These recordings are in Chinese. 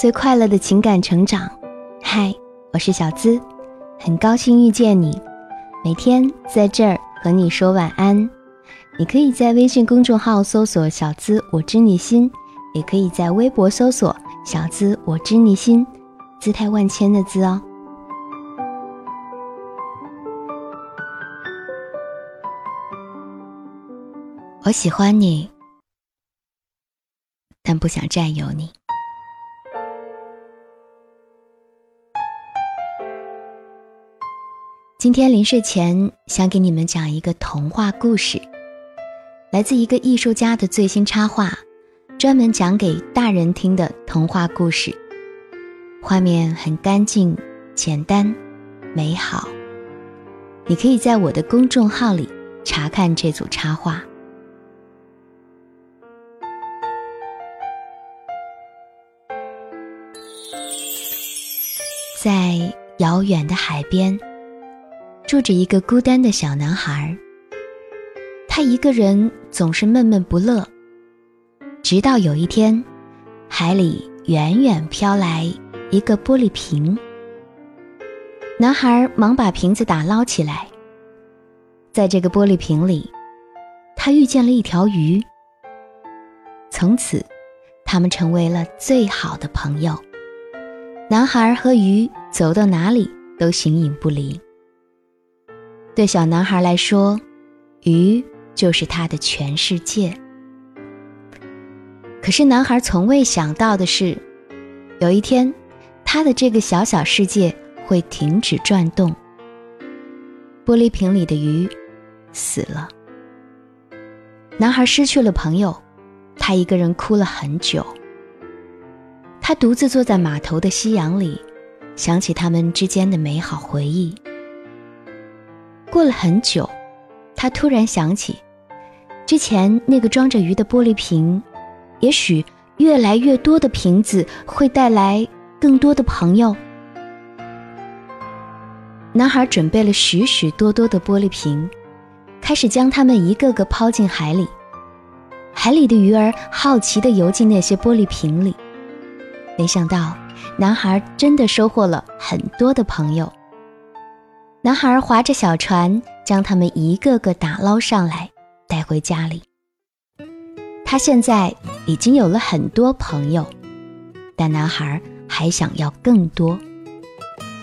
最快乐的情感成长。嗨，我是小资，很高兴遇见你。每天在这儿和你说晚安。你可以在微信公众号搜索“小资我知你心”，也可以在微博搜索“小资我知你心”，姿态万千的“资”哦。我喜欢你，但不想占有你。今天临睡前想给你们讲一个童话故事，来自一个艺术家的最新插画，专门讲给大人听的童话故事。画面很干净、简单、美好。你可以在我的公众号里查看这组插画。在遥远的海边。住着一个孤单的小男孩。他一个人总是闷闷不乐。直到有一天，海里远远飘来一个玻璃瓶。男孩忙把瓶子打捞起来。在这个玻璃瓶里，他遇见了一条鱼。从此，他们成为了最好的朋友。男孩和鱼走到哪里都形影不离。对小男孩来说，鱼就是他的全世界。可是男孩从未想到的是，有一天，他的这个小小世界会停止转动。玻璃瓶里的鱼死了，男孩失去了朋友，他一个人哭了很久。他独自坐在码头的夕阳里，想起他们之间的美好回忆。过了很久，他突然想起，之前那个装着鱼的玻璃瓶，也许越来越多的瓶子会带来更多的朋友。男孩准备了许许多多的玻璃瓶，开始将它们一个个抛进海里。海里的鱼儿好奇地游进那些玻璃瓶里，没想到，男孩真的收获了很多的朋友。男孩划着小船，将他们一个个打捞上来，带回家里。他现在已经有了很多朋友，但男孩还想要更多。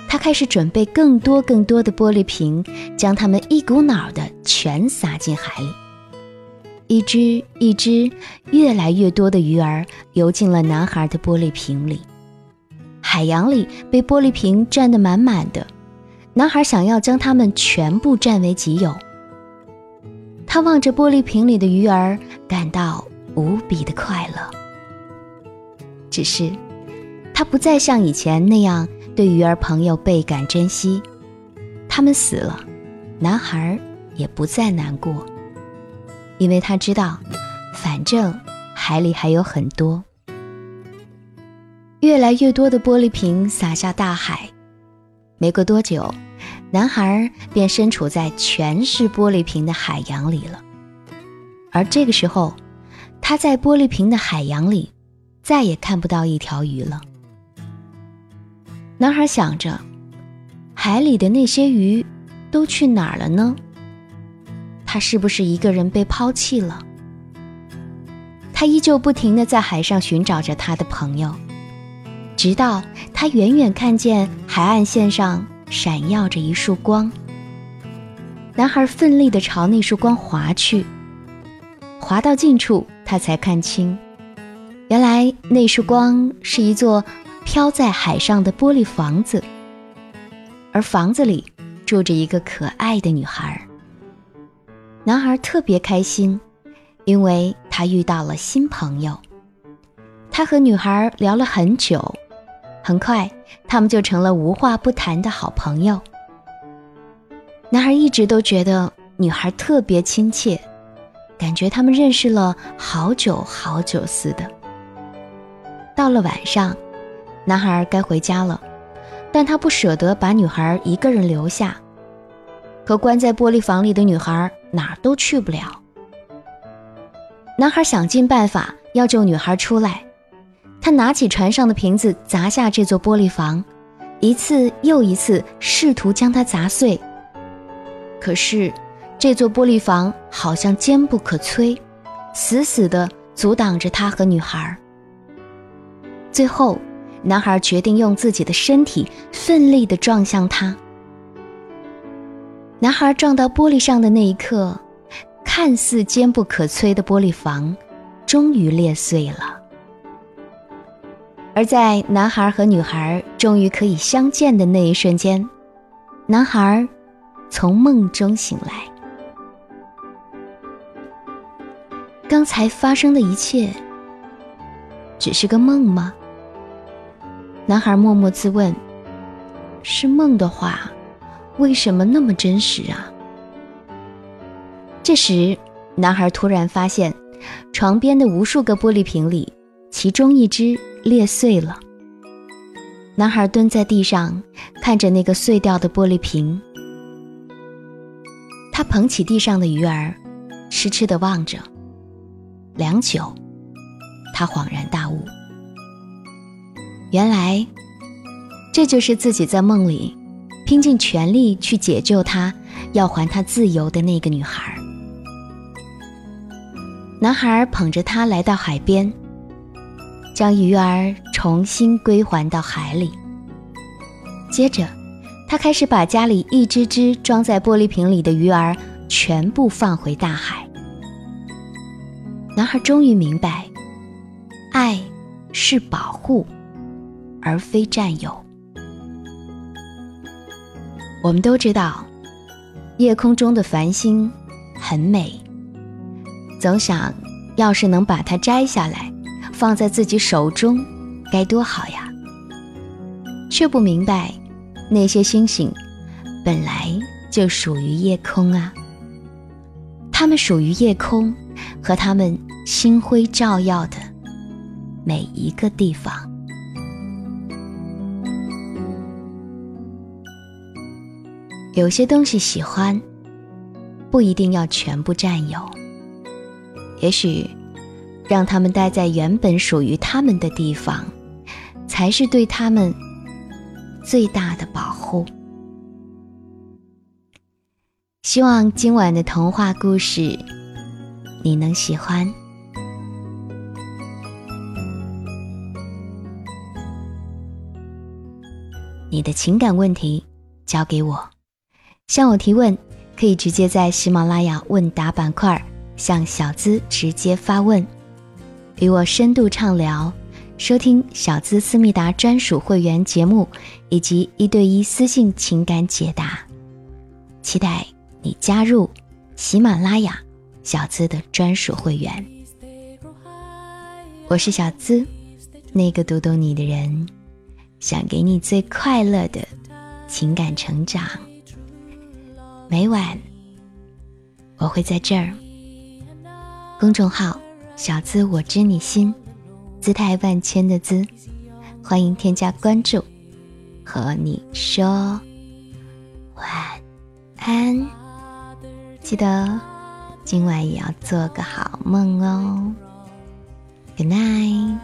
他开始准备更多更多的玻璃瓶，将它们一股脑的全撒进海里。一只一只，越来越多的鱼儿游进了男孩的玻璃瓶里，海洋里被玻璃瓶占得满满的。男孩想要将它们全部占为己有。他望着玻璃瓶里的鱼儿，感到无比的快乐。只是，他不再像以前那样对鱼儿朋友倍感珍惜。他们死了，男孩也不再难过，因为他知道，反正海里还有很多。越来越多的玻璃瓶洒下大海，没过多久。男孩便身处在全是玻璃瓶的海洋里了，而这个时候，他在玻璃瓶的海洋里，再也看不到一条鱼了。男孩想着，海里的那些鱼都去哪儿了呢？他是不是一个人被抛弃了？他依旧不停地在海上寻找着他的朋友，直到他远远看见海岸线上。闪耀着一束光，男孩奋力地朝那束光划去，划到近处，他才看清，原来那束光是一座飘在海上的玻璃房子，而房子里住着一个可爱的女孩。男孩特别开心，因为他遇到了新朋友。他和女孩聊了很久。很快，他们就成了无话不谈的好朋友。男孩一直都觉得女孩特别亲切，感觉他们认识了好久好久似的。到了晚上，男孩该回家了，但他不舍得把女孩一个人留下。可关在玻璃房里的女孩哪儿都去不了。男孩想尽办法要救女孩出来。他拿起船上的瓶子砸下这座玻璃房，一次又一次试图将它砸碎。可是，这座玻璃房好像坚不可摧，死死地阻挡着他和女孩。最后，男孩决定用自己的身体奋力地撞向它。男孩撞到玻璃上的那一刻，看似坚不可摧的玻璃房终于裂碎了。而在男孩和女孩终于可以相见的那一瞬间，男孩从梦中醒来。刚才发生的一切只是个梦吗？男孩默默自问：“是梦的话，为什么那么真实啊？”这时，男孩突然发现，床边的无数个玻璃瓶里，其中一只裂碎了。男孩蹲在地上，看着那个碎掉的玻璃瓶。他捧起地上的鱼儿，痴痴地望着。良久，他恍然大悟。原来，这就是自己在梦里拼尽全力去解救他、要还他自由的那个女孩。男孩捧着她来到海边，将鱼儿重新归还到海里。接着，他开始把家里一只只装在玻璃瓶里的鱼儿全部放回大海。男孩终于明白，爱是保护。而非占有。我们都知道，夜空中的繁星很美，总想要是能把它摘下来，放在自己手中，该多好呀！却不明白，那些星星本来就属于夜空啊，它们属于夜空和它们星辉照耀的每一个地方。有些东西喜欢，不一定要全部占有。也许，让他们待在原本属于他们的地方，才是对他们最大的保护。希望今晚的童话故事你能喜欢。你的情感问题交给我。向我提问，可以直接在喜马拉雅问答板块向小资直接发问，与我深度畅聊，收听小资思密达专属会员节目以及一对一私信情感解答，期待你加入喜马拉雅小资的专属会员。我是小资，那个读懂你的人，想给你最快乐的情感成长。每晚，我会在这儿。公众号“小资我知你心”，姿态万千的“姿”，欢迎添加关注。和你说晚安，记得今晚也要做个好梦哦。Good night，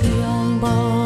这样吧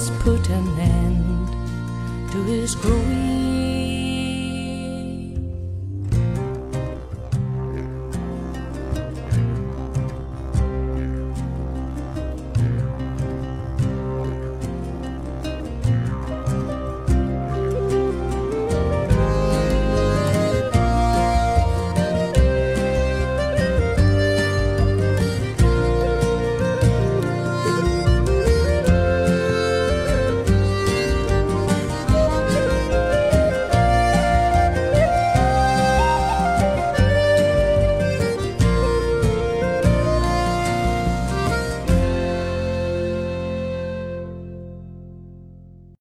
has put an end to his growing.